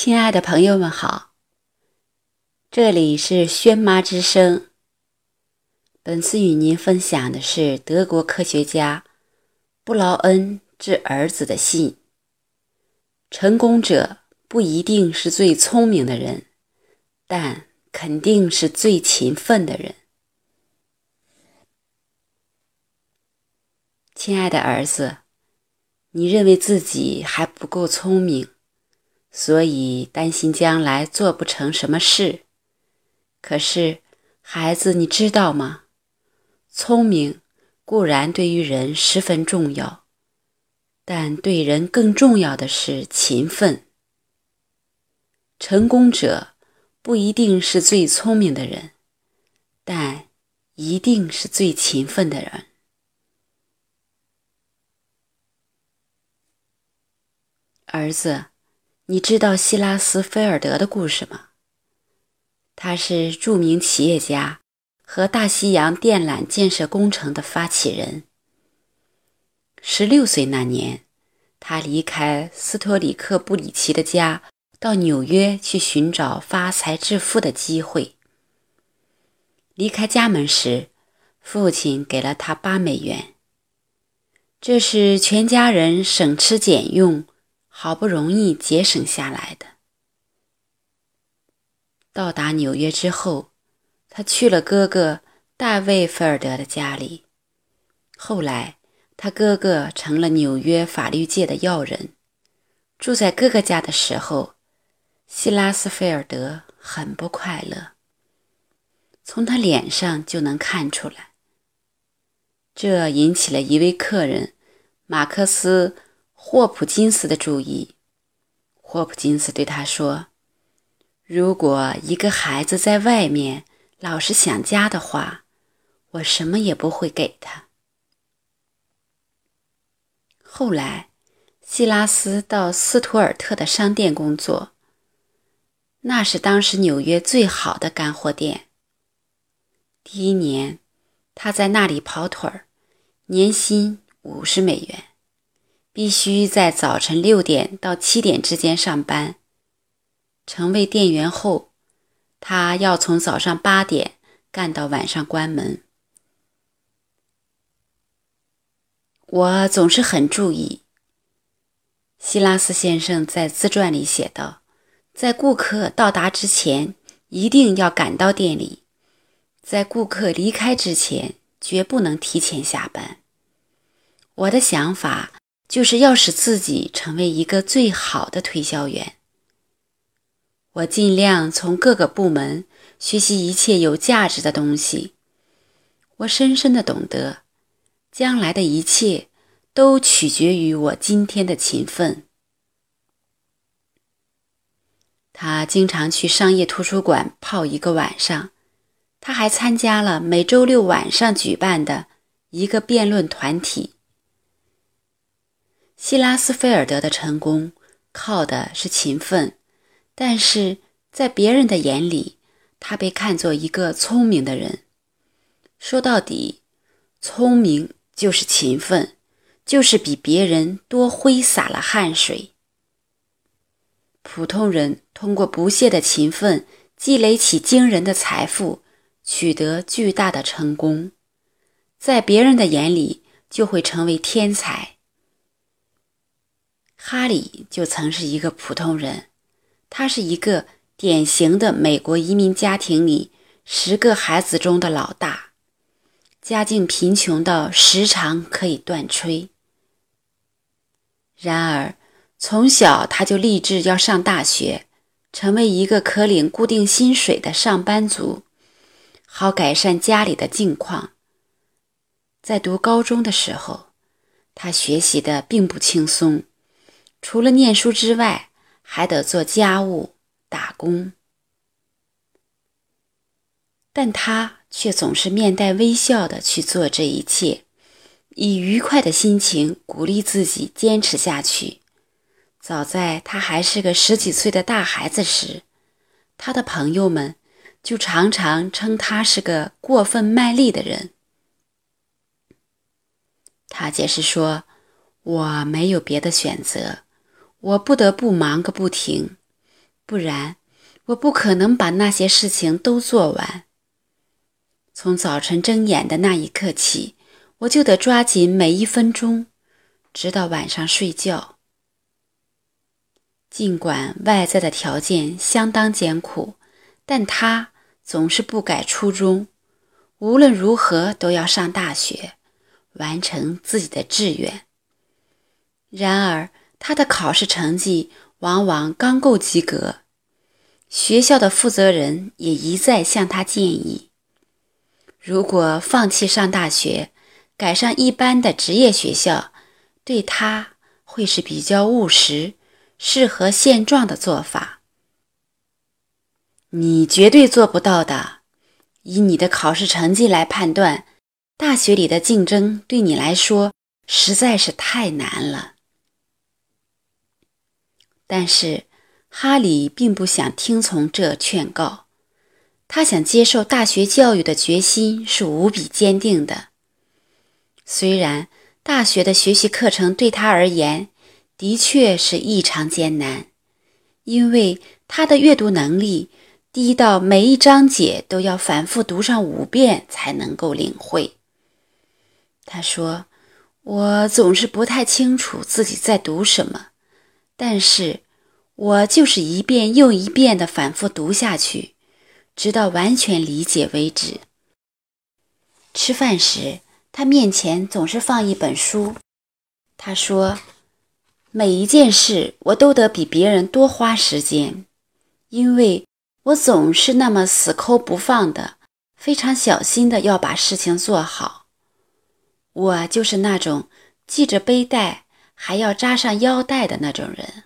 亲爱的朋友们好，这里是轩妈之声。本次与您分享的是德国科学家布劳恩致儿子的信。成功者不一定是最聪明的人，但肯定是最勤奋的人。亲爱的儿子，你认为自己还不够聪明？所以担心将来做不成什么事。可是，孩子，你知道吗？聪明固然对于人十分重要，但对人更重要的是勤奋。成功者不一定是最聪明的人，但一定是最勤奋的人。儿子。你知道希拉斯菲尔德的故事吗？他是著名企业家和大西洋电缆建设工程的发起人。十六岁那年，他离开斯托里克布里奇的家，到纽约去寻找发财致富的机会。离开家门时，父亲给了他八美元，这是全家人省吃俭用。好不容易节省下来的。到达纽约之后，他去了哥哥大卫·菲尔德的家里。后来，他哥哥成了纽约法律界的要人。住在哥哥家的时候，希拉斯菲尔德很不快乐，从他脸上就能看出来。这引起了一位客人马克思。霍普金斯的注意。霍普金斯对他说：“如果一个孩子在外面老是想家的话，我什么也不会给他。”后来，希拉斯到斯图尔特的商店工作，那是当时纽约最好的干货店。第一年，他在那里跑腿儿，年薪五十美元。必须在早晨六点到七点之间上班。成为店员后，他要从早上八点干到晚上关门。我总是很注意。希拉斯先生在自传里写道：“在顾客到达之前，一定要赶到店里；在顾客离开之前，绝不能提前下班。”我的想法。就是要使自己成为一个最好的推销员。我尽量从各个部门学习一切有价值的东西。我深深的懂得，将来的一切都取决于我今天的勤奋。他经常去商业图书馆泡一个晚上。他还参加了每周六晚上举办的一个辩论团体。希拉斯菲尔德的成功靠的是勤奋，但是在别人的眼里，他被看作一个聪明的人。说到底，聪明就是勤奋，就是比别人多挥洒了汗水。普通人通过不懈的勤奋，积累起惊人的财富，取得巨大的成功，在别人的眼里就会成为天才。哈里就曾是一个普通人，他是一个典型的美国移民家庭里十个孩子中的老大，家境贫穷到时常可以断炊。然而，从小他就立志要上大学，成为一个可领固定薪水的上班族，好改善家里的境况。在读高中的时候，他学习的并不轻松。除了念书之外，还得做家务、打工，但他却总是面带微笑的去做这一切，以愉快的心情鼓励自己坚持下去。早在他还是个十几岁的大孩子时，他的朋友们就常常称他是个过分卖力的人。他解释说：“我没有别的选择。”我不得不忙个不停，不然我不可能把那些事情都做完。从早晨睁眼的那一刻起，我就得抓紧每一分钟，直到晚上睡觉。尽管外在的条件相当艰苦，但他总是不改初衷，无论如何都要上大学，完成自己的志愿。然而，他的考试成绩往往刚够及格，学校的负责人也一再向他建议。如果放弃上大学，改上一般的职业学校，对他会是比较务实、适合现状的做法。你绝对做不到的。以你的考试成绩来判断，大学里的竞争对你来说实在是太难了。但是，哈里并不想听从这劝告。他想接受大学教育的决心是无比坚定的。虽然大学的学习课程对他而言的确是异常艰难，因为他的阅读能力低到每一章节都要反复读上五遍才能够领会。他说：“我总是不太清楚自己在读什么，但是我就是一遍又一遍的反复读下去。”直到完全理解为止。吃饭时，他面前总是放一本书。他说：“每一件事我都得比别人多花时间，因为我总是那么死抠不放的，非常小心的要把事情做好。我就是那种系着背带还要扎上腰带的那种人。”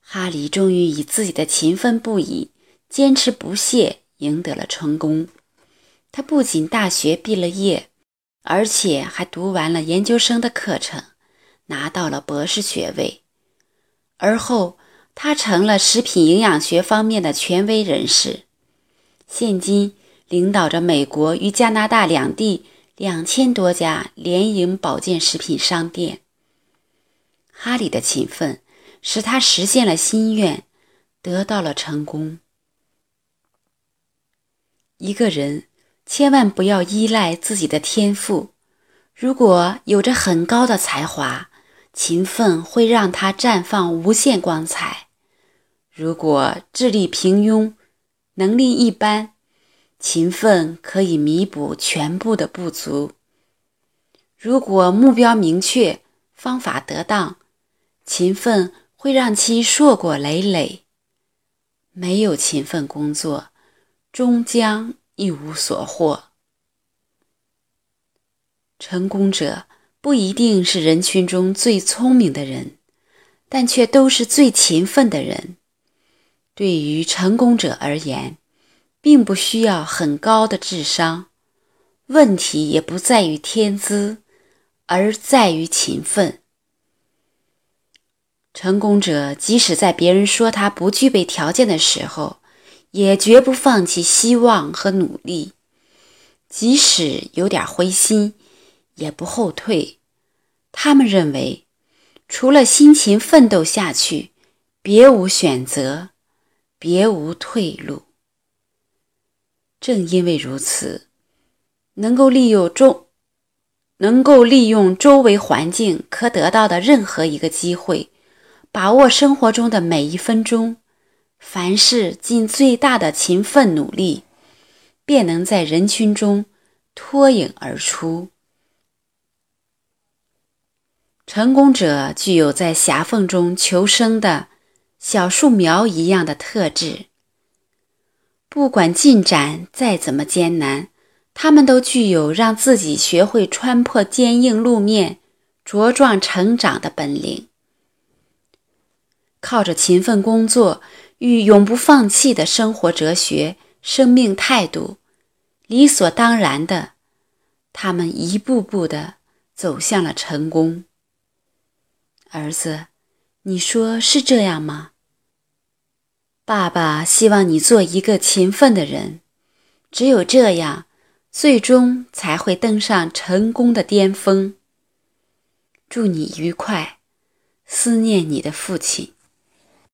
哈里终于以自己的勤奋不已。坚持不懈，赢得了成功。他不仅大学毕了业，而且还读完了研究生的课程，拿到了博士学位。而后，他成了食品营养学方面的权威人士，现今领导着美国与加拿大两地两千多家联营保健食品商店。哈里的勤奋使他实现了心愿，得到了成功。一个人千万不要依赖自己的天赋。如果有着很高的才华，勤奋会让他绽放无限光彩；如果智力平庸，能力一般，勤奋可以弥补全部的不足。如果目标明确，方法得当，勤奋会让其硕果累累。没有勤奋工作。终将一无所获。成功者不一定是人群中最聪明的人，但却都是最勤奋的人。对于成功者而言，并不需要很高的智商，问题也不在于天资，而在于勤奋。成功者即使在别人说他不具备条件的时候，也绝不放弃希望和努力，即使有点灰心，也不后退。他们认为，除了辛勤奋斗下去，别无选择，别无退路。正因为如此，能够利用周，能够利用周围环境可得到的任何一个机会，把握生活中的每一分钟。凡事尽最大的勤奋努力，便能在人群中脱颖而出。成功者具有在狭缝中求生的小树苗一样的特质。不管进展再怎么艰难，他们都具有让自己学会穿破坚硬路面、茁壮成长的本领。靠着勤奋工作。与永不放弃的生活哲学、生命态度，理所当然的，他们一步步的走向了成功。儿子，你说是这样吗？爸爸希望你做一个勤奋的人，只有这样，最终才会登上成功的巅峰。祝你愉快，思念你的父亲。